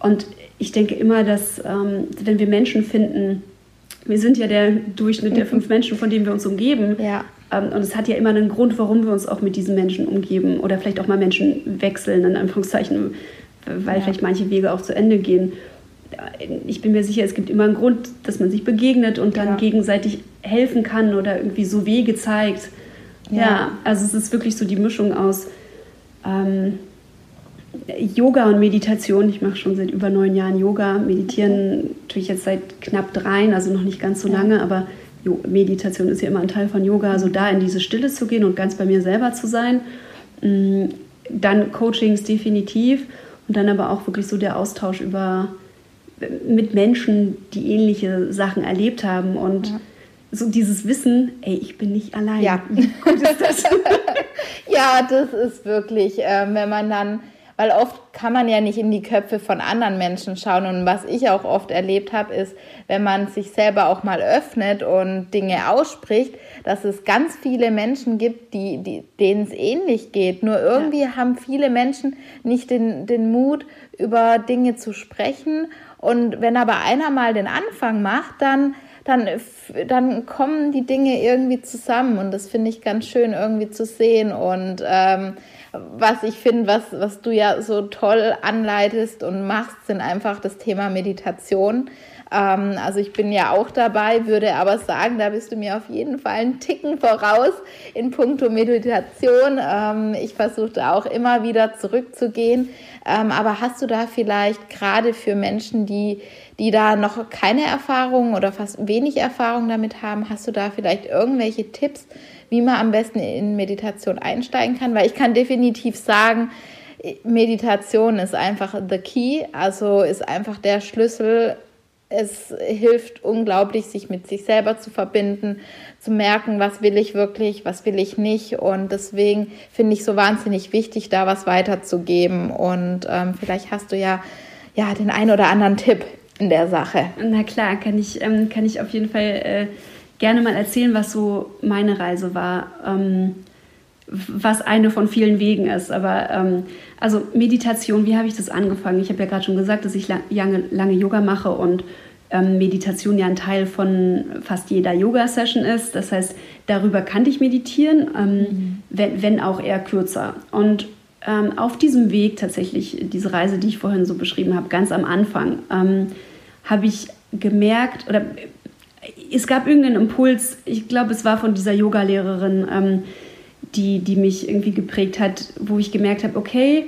und ich denke immer, dass ähm, wenn wir Menschen finden, wir sind ja der Durchschnitt der fünf Menschen, von denen wir uns umgeben. Ja. Ähm, und es hat ja immer einen Grund, warum wir uns auch mit diesen Menschen umgeben oder vielleicht auch mal Menschen wechseln, in Anführungszeichen, weil ja. vielleicht manche Wege auch zu Ende gehen. Ich bin mir sicher, es gibt immer einen Grund, dass man sich begegnet und dann ja. gegenseitig helfen kann oder irgendwie so Wege zeigt. Ja, ja also es ist wirklich so die Mischung aus ähm, Yoga und Meditation. Ich mache schon seit über neun Jahren Yoga. Meditieren tue ich jetzt seit knapp dreien, also noch nicht ganz so lange, aber Meditation ist ja immer ein Teil von Yoga. Also da in diese Stille zu gehen und ganz bei mir selber zu sein. Mm, dann Coachings definitiv und dann aber auch wirklich so der Austausch über mit Menschen, die ähnliche Sachen erlebt haben und ja. so dieses Wissen, ey, ich bin nicht allein. Ja, Wie gut ist das? *laughs* ja, das ist wirklich, äh, wenn man dann weil oft kann man ja nicht in die Köpfe von anderen Menschen schauen. Und was ich auch oft erlebt habe, ist, wenn man sich selber auch mal öffnet und Dinge ausspricht, dass es ganz viele Menschen gibt, die, die, denen es ähnlich geht. Nur irgendwie ja. haben viele Menschen nicht den, den Mut, über Dinge zu sprechen. Und wenn aber einer mal den Anfang macht, dann dann, dann kommen die Dinge irgendwie zusammen und das finde ich ganz schön irgendwie zu sehen und ähm, was ich finde, was, was du ja so toll anleitest und machst, sind einfach das Thema Meditation. Ähm, also ich bin ja auch dabei, würde aber sagen, da bist du mir auf jeden Fall einen Ticken voraus in puncto Meditation. Ähm, ich versuche da auch immer wieder zurückzugehen. Ähm, aber hast du da vielleicht gerade für Menschen, die, die da noch keine Erfahrung oder fast wenig Erfahrung damit haben, hast du da vielleicht irgendwelche Tipps, wie man am besten in Meditation einsteigen kann? Weil ich kann definitiv sagen, Meditation ist einfach the key, also ist einfach der Schlüssel es hilft unglaublich, sich mit sich selber zu verbinden, zu merken, was will ich wirklich, was will ich nicht. Und deswegen finde ich so wahnsinnig wichtig, da was weiterzugeben. Und ähm, vielleicht hast du ja, ja den einen oder anderen Tipp in der Sache. Na klar, kann ich, ähm, kann ich auf jeden Fall äh, gerne mal erzählen, was so meine Reise war. Ähm, was eine von vielen Wegen ist. Aber ähm, also Meditation, wie habe ich das angefangen? Ich habe ja gerade schon gesagt, dass ich lange, lange Yoga mache und ähm, Meditation ja ein Teil von fast jeder Yoga-Session ist. Das heißt, darüber kannte ich meditieren, ähm, mhm. wenn, wenn, auch eher kürzer. Und ähm, auf diesem Weg tatsächlich, diese Reise, die ich vorhin so beschrieben habe, ganz am Anfang, ähm, habe ich gemerkt, oder es gab irgendeinen Impuls, ich glaube, es war von dieser Yoga-Lehrerin, ähm, die, die mich irgendwie geprägt hat, wo ich gemerkt habe, okay,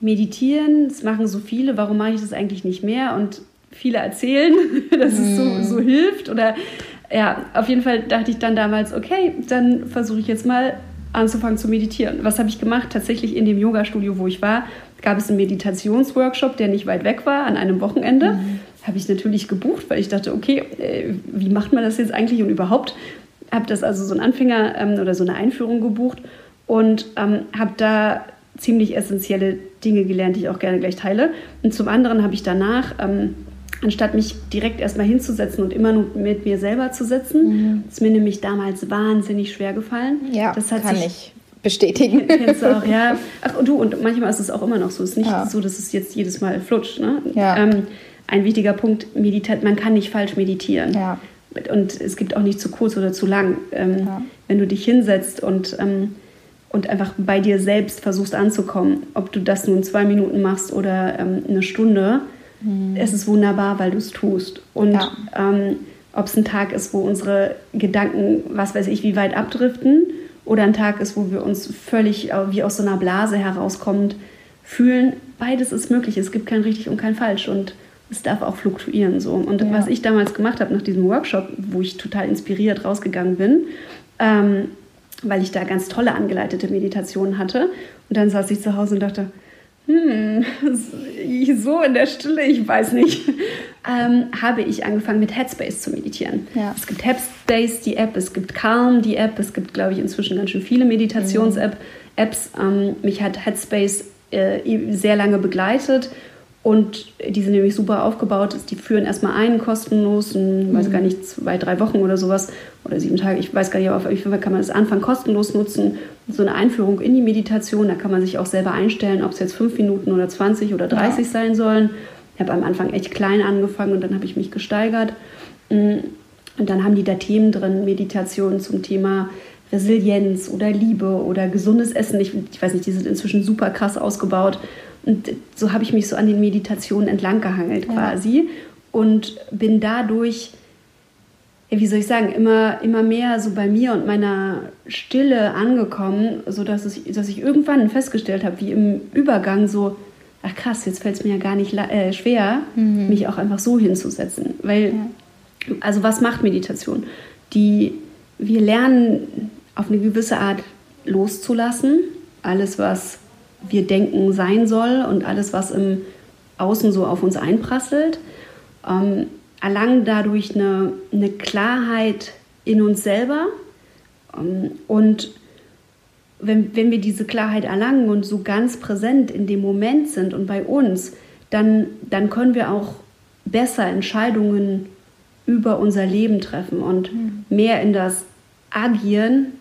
meditieren, das machen so viele, warum mache ich das eigentlich nicht mehr? Und viele erzählen, *laughs* dass es so, mhm. so hilft. Oder ja, auf jeden Fall dachte ich dann damals, okay, dann versuche ich jetzt mal anzufangen zu meditieren. Was habe ich gemacht? Tatsächlich in dem Yoga-Studio, wo ich war, gab es einen Meditationsworkshop, der nicht weit weg war, an einem Wochenende. Mhm. Habe ich natürlich gebucht, weil ich dachte, okay, äh, wie macht man das jetzt eigentlich und überhaupt? habe das also so ein Anfänger ähm, oder so eine Einführung gebucht und ähm, habe da ziemlich essentielle Dinge gelernt, die ich auch gerne gleich teile. Und zum anderen habe ich danach, ähm, anstatt mich direkt erstmal hinzusetzen und immer nur mit mir selber zu sitzen, mhm. ist mir nämlich damals wahnsinnig schwer gefallen. Ja, das hat kann sich, ich bestätigen. Kennst du auch, ja. *laughs* Ach, du, und manchmal ist es auch immer noch so. Es ist nicht ja. so, dass es jetzt jedes Mal flutscht. Ne? Ja. Ähm, ein wichtiger Punkt, meditat man kann nicht falsch meditieren. Ja und es gibt auch nicht zu kurz oder zu lang. Ähm, ja. Wenn du dich hinsetzt und, ähm, und einfach bei dir selbst versuchst anzukommen, ob du das nun zwei Minuten machst oder ähm, eine Stunde, mhm. es ist wunderbar, weil du es tust. Und ja. Ähm, ob es ein Tag ist, wo unsere Gedanken, was weiß ich, wie weit abdriften, oder ein Tag ist, wo wir uns völlig wie aus so einer Blase herauskommend fühlen, beides ist möglich. Es gibt kein richtig und kein falsch. Und es darf auch fluktuieren so. Und ja. was ich damals gemacht habe nach diesem Workshop, wo ich total inspiriert rausgegangen bin, ähm, weil ich da ganz tolle angeleitete Meditationen hatte. Und dann saß ich zu Hause und dachte, hm, *laughs* so in der Stille, ich weiß nicht, *laughs* ähm, habe ich angefangen mit Headspace zu meditieren. Ja. Es gibt Headspace, die App, es gibt Calm, die App, es gibt, glaube ich, inzwischen ganz schön viele Meditations-Apps. Mhm. Ähm, mich hat Headspace äh, sehr lange begleitet und die sind nämlich super aufgebaut. Die führen erstmal ein kostenlos, in, mhm. weiß gar nicht, zwei, drei Wochen oder sowas oder sieben Tage. Ich weiß gar nicht, aber auf jeden Fall kann man das Anfang kostenlos nutzen. So eine Einführung in die Meditation. Da kann man sich auch selber einstellen, ob es jetzt fünf Minuten oder 20 oder 30 ja. sein sollen. Ich habe am Anfang echt klein angefangen und dann habe ich mich gesteigert. Mm, und dann haben die da Themen drin, Meditation zum Thema Resilienz oder Liebe oder gesundes Essen. Ich, ich weiß nicht, die sind inzwischen super krass ausgebaut. Und so habe ich mich so an den Meditationen entlang gehangelt ja. quasi und bin dadurch, wie soll ich sagen, immer, immer mehr so bei mir und meiner Stille angekommen, sodass ich, dass ich irgendwann festgestellt habe, wie im Übergang so, ach krass, jetzt fällt es mir ja gar nicht äh, schwer, mhm. mich auch einfach so hinzusetzen. Weil, ja. also was macht Meditation? Die, wir lernen auf eine gewisse Art loszulassen, alles was wir denken sein soll und alles, was im Außen so auf uns einprasselt, ähm, erlangen dadurch eine, eine, Klarheit in uns selber. Ähm, und wenn, wenn wir diese Klarheit erlangen und so ganz präsent in dem Moment sind und bei uns, dann, dann können wir auch besser Entscheidungen über unser Leben treffen und mhm. mehr in das Agieren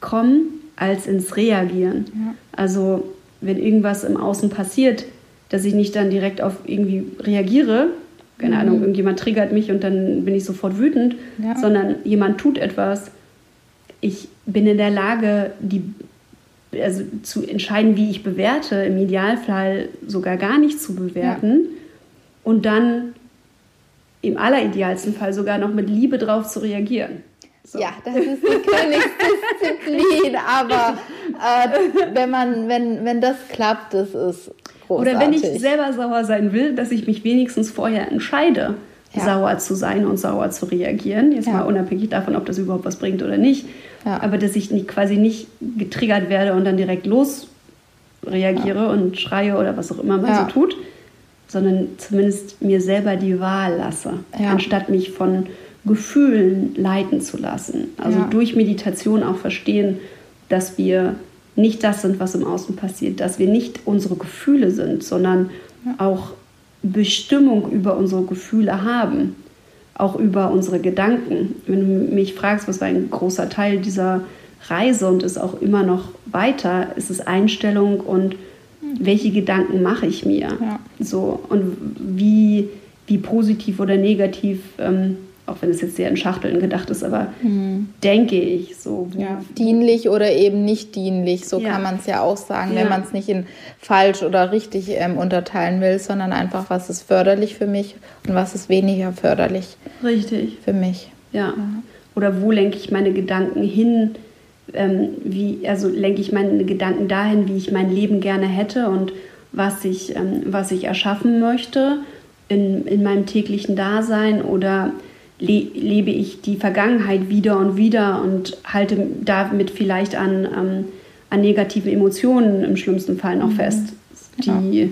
kommen als ins Reagieren. Ja. Also wenn irgendwas im Außen passiert, dass ich nicht dann direkt auf irgendwie reagiere, keine mhm. Ahnung, irgendjemand triggert mich und dann bin ich sofort wütend, ja. sondern jemand tut etwas. Ich bin in der Lage, die, also zu entscheiden, wie ich bewerte, im Idealfall sogar gar nicht zu bewerten ja. und dann im alleridealsten Fall sogar noch mit Liebe drauf zu reagieren. So. Ja, das ist die Königsdisziplin, aber äh, wenn, man, wenn, wenn das klappt, das ist großartig. Oder wenn ich selber sauer sein will, dass ich mich wenigstens vorher entscheide, ja. sauer zu sein und sauer zu reagieren. Jetzt ja. mal unabhängig davon, ob das überhaupt was bringt oder nicht. Ja. Aber dass ich nicht, quasi nicht getriggert werde und dann direkt los reagiere und schreie oder was auch immer man so tut, sondern zumindest mir selber die Wahl lasse, anstatt mich von Gefühlen leiten zu lassen. Also ja. durch Meditation auch verstehen, dass wir nicht das sind, was im Außen passiert, dass wir nicht unsere Gefühle sind, sondern ja. auch Bestimmung über unsere Gefühle haben, auch über unsere Gedanken. Wenn du mich fragst, was war ein großer Teil dieser Reise und ist auch immer noch weiter, ist es Einstellung und hm. welche Gedanken mache ich mir? Ja. So und wie, wie positiv oder negativ ähm, auch wenn es jetzt sehr in Schachteln gedacht ist, aber mhm. denke ich so. Ja, dienlich oder eben nicht dienlich, so ja. kann man es ja auch sagen, ja. wenn man es nicht in falsch oder richtig ähm, unterteilen will, sondern einfach, was ist förderlich für mich und was ist weniger förderlich. Richtig. Für mich. Ja. Oder wo lenke ich meine Gedanken hin? Ähm, wie, also lenke ich meine Gedanken dahin, wie ich mein Leben gerne hätte und was ich, ähm, was ich erschaffen möchte in, in meinem täglichen Dasein oder le lebe ich die Vergangenheit wieder und wieder und halte damit vielleicht an, ähm, an negativen Emotionen im schlimmsten Fall noch mhm. fest, die,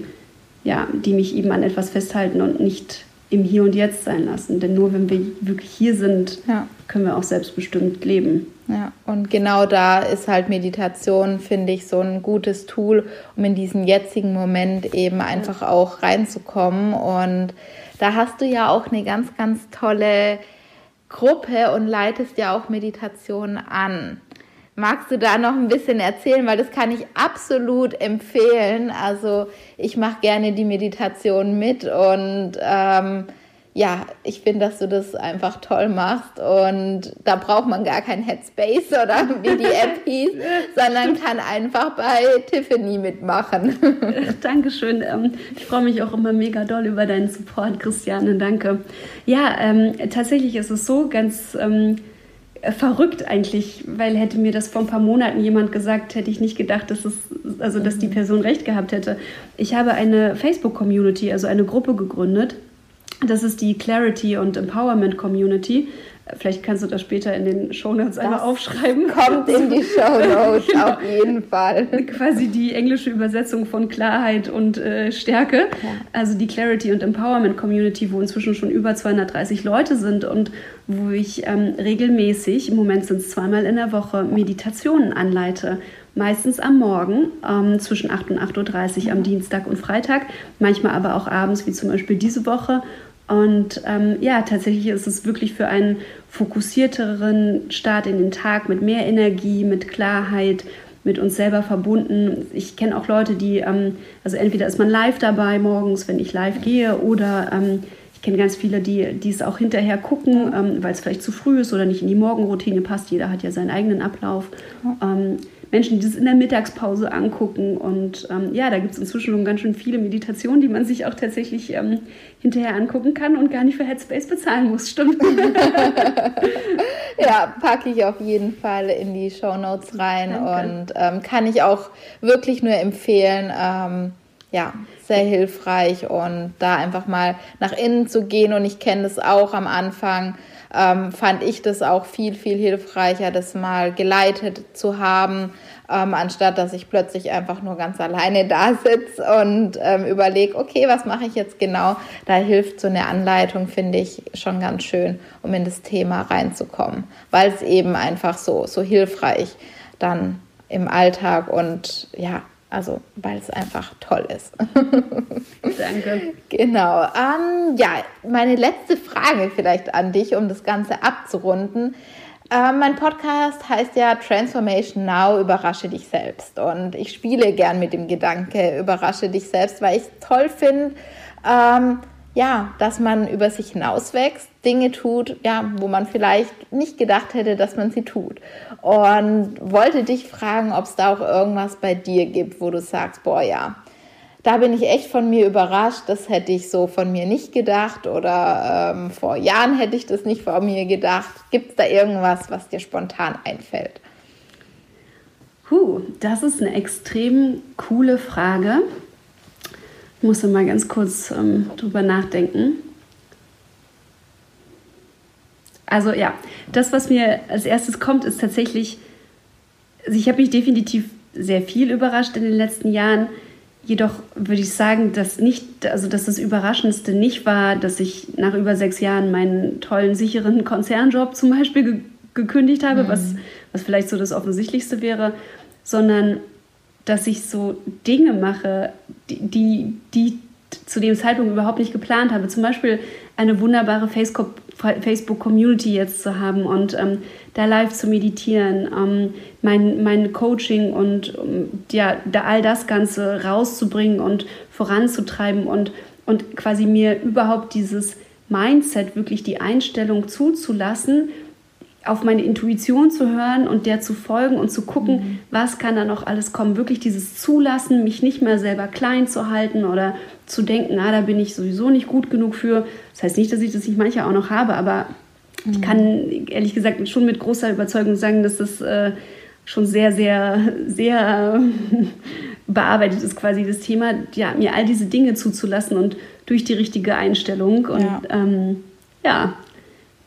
ja. ja. die mich eben an etwas festhalten und nicht im Hier und Jetzt sein lassen. Denn nur wenn wir wirklich hier sind, ja. können wir auch selbstbestimmt leben. Ja, und genau da ist halt Meditation, finde ich, so ein gutes Tool, um in diesen jetzigen Moment eben einfach auch reinzukommen und da hast du ja auch eine ganz, ganz tolle Gruppe und leitest ja auch Meditationen an. Magst du da noch ein bisschen erzählen, weil das kann ich absolut empfehlen. Also ich mache gerne die Meditation mit und ähm, ja, ich finde, dass du das einfach toll machst und da braucht man gar kein Headspace *laughs* oder wie die App hieß, *laughs* sondern kann einfach bei Tiffany mitmachen. *laughs* Dankeschön. Ähm, ich freue mich auch immer mega doll über deinen Support, Christiane. Danke. Ja, ähm, tatsächlich ist es so ganz ähm, verrückt eigentlich, weil hätte mir das vor ein paar Monaten jemand gesagt, hätte ich nicht gedacht, dass es, also dass die mhm. Person recht gehabt hätte. Ich habe eine Facebook-Community, also eine Gruppe gegründet das ist die Clarity und Empowerment Community. Vielleicht kannst du das später in den Shownotes einmal aufschreiben. Kommt in die Shownotes genau. *laughs* auf jeden Fall. Quasi die englische Übersetzung von Klarheit und äh, Stärke. Ja. Also die Clarity und Empowerment Community, wo inzwischen schon über 230 Leute sind und wo ich ähm, regelmäßig, im Moment sind es zweimal in der Woche, Meditationen anleite meistens am Morgen ähm, zwischen 8 und 8.30 Uhr am Dienstag und Freitag, manchmal aber auch abends, wie zum Beispiel diese Woche. Und ähm, ja, tatsächlich ist es wirklich für einen fokussierteren Start in den Tag mit mehr Energie, mit Klarheit, mit uns selber verbunden. Ich kenne auch Leute, die, ähm, also entweder ist man live dabei morgens, wenn ich live gehe, oder ähm, ich kenne ganz viele, die, die es auch hinterher gucken, ähm, weil es vielleicht zu früh ist oder nicht in die Morgenroutine passt. Jeder hat ja seinen eigenen Ablauf. Menschen, die das in der Mittagspause angucken. Und ähm, ja, da gibt es inzwischen schon ganz schön viele Meditationen, die man sich auch tatsächlich ähm, hinterher angucken kann und gar nicht für Headspace bezahlen muss. Stimmt. *laughs* *laughs* ja, packe ich auf jeden Fall in die Show Notes rein Danke. und ähm, kann ich auch wirklich nur empfehlen. Ähm, ja, sehr hilfreich und da einfach mal nach innen zu gehen. Und ich kenne das auch am Anfang ähm, fand ich das auch viel, viel hilfreicher, das mal geleitet zu haben, ähm, anstatt dass ich plötzlich einfach nur ganz alleine *laughs* da sitze und ähm, überlege, okay, was mache ich jetzt genau? Da hilft so eine Anleitung, finde ich, schon ganz schön, um in das Thema reinzukommen, weil es eben einfach so, so hilfreich dann im Alltag und ja, also, weil es einfach toll ist. *laughs* Danke. Genau. Ähm, ja, meine letzte Frage vielleicht an dich, um das Ganze abzurunden. Ähm, mein Podcast heißt ja Transformation Now, überrasche dich selbst. Und ich spiele gern mit dem Gedanke, überrasche dich selbst, weil ich es toll finde, ähm, ja, dass man über sich hinauswächst, Dinge tut, ja, wo man vielleicht nicht gedacht hätte, dass man sie tut. Und wollte dich fragen, ob es da auch irgendwas bei dir gibt, wo du sagst, boah, ja, da bin ich echt von mir überrascht. Das hätte ich so von mir nicht gedacht oder ähm, vor Jahren hätte ich das nicht von mir gedacht. Gibt es da irgendwas, was dir spontan einfällt? Puh, das ist eine extrem coole Frage. Ich muss mal ganz kurz ähm, drüber nachdenken. Also ja, das, was mir als erstes kommt, ist tatsächlich, also ich habe mich definitiv sehr viel überrascht in den letzten Jahren Jedoch würde ich sagen, dass nicht, also dass das Überraschendste nicht war, dass ich nach über sechs Jahren meinen tollen, sicheren Konzernjob zum Beispiel ge gekündigt habe, mhm. was, was vielleicht so das Offensichtlichste wäre, sondern dass ich so Dinge mache, die, die, die zu dem Zeitpunkt überhaupt nicht geplant habe. Zum Beispiel eine wunderbare Facebook-Community jetzt zu haben und ähm, da live zu meditieren, ähm, mein, mein Coaching und ähm, ja, da all das Ganze rauszubringen und voranzutreiben und, und quasi mir überhaupt dieses Mindset, wirklich die Einstellung zuzulassen, auf meine Intuition zu hören und der zu folgen und zu gucken, mhm. was kann da noch alles kommen. Wirklich dieses Zulassen, mich nicht mehr selber klein zu halten oder zu denken, ah, da bin ich sowieso nicht gut genug für. Das heißt nicht, dass ich das nicht manchmal auch noch habe, aber ich kann ehrlich gesagt schon mit großer Überzeugung sagen, dass das äh, schon sehr, sehr, sehr *laughs* bearbeitet ist, quasi das Thema, ja, mir all diese Dinge zuzulassen und durch die richtige Einstellung und ja, ähm, ja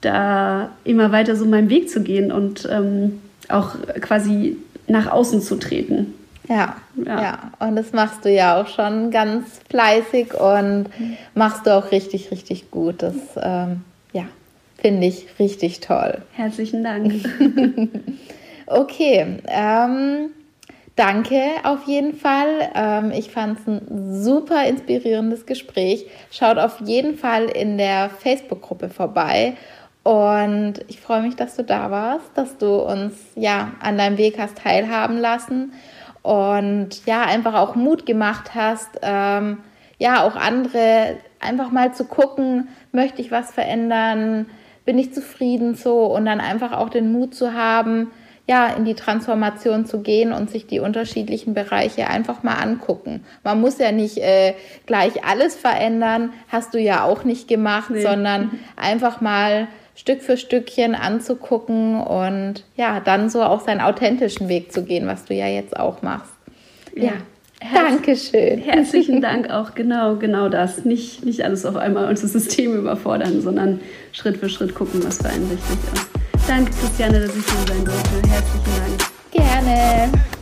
da immer weiter so meinen Weg zu gehen und ähm, auch quasi nach außen zu treten. Ja, ja, ja, Und das machst du ja auch schon ganz fleißig und machst du auch richtig, richtig gut. Das, ähm, ja, Finde ich richtig toll. Herzlichen Dank. *laughs* okay, ähm, danke auf jeden Fall. Ähm, ich fand es ein super inspirierendes Gespräch. Schaut auf jeden Fall in der Facebook-Gruppe vorbei. Und ich freue mich, dass du da warst, dass du uns ja an deinem Weg hast teilhaben lassen und ja einfach auch Mut gemacht hast, ähm, ja auch andere einfach mal zu gucken, möchte ich was verändern, bin ich zufrieden so und dann einfach auch den Mut zu haben, ja, in die Transformation zu gehen und sich die unterschiedlichen Bereiche einfach mal angucken. Man muss ja nicht äh, gleich alles verändern, hast du ja auch nicht gemacht, nee. sondern einfach mal Stück für Stückchen anzugucken und ja, dann so auch seinen authentischen Weg zu gehen, was du ja jetzt auch machst. Ja. Dankeschön. Herzlichen Dank *laughs* auch, genau, genau das. Nicht, nicht alles auf einmal unser System überfordern, sondern Schritt für Schritt gucken, was für einen richtig ist. Danke, Christiane, dass ich hier sein durfte. Herzlichen Dank. Gerne.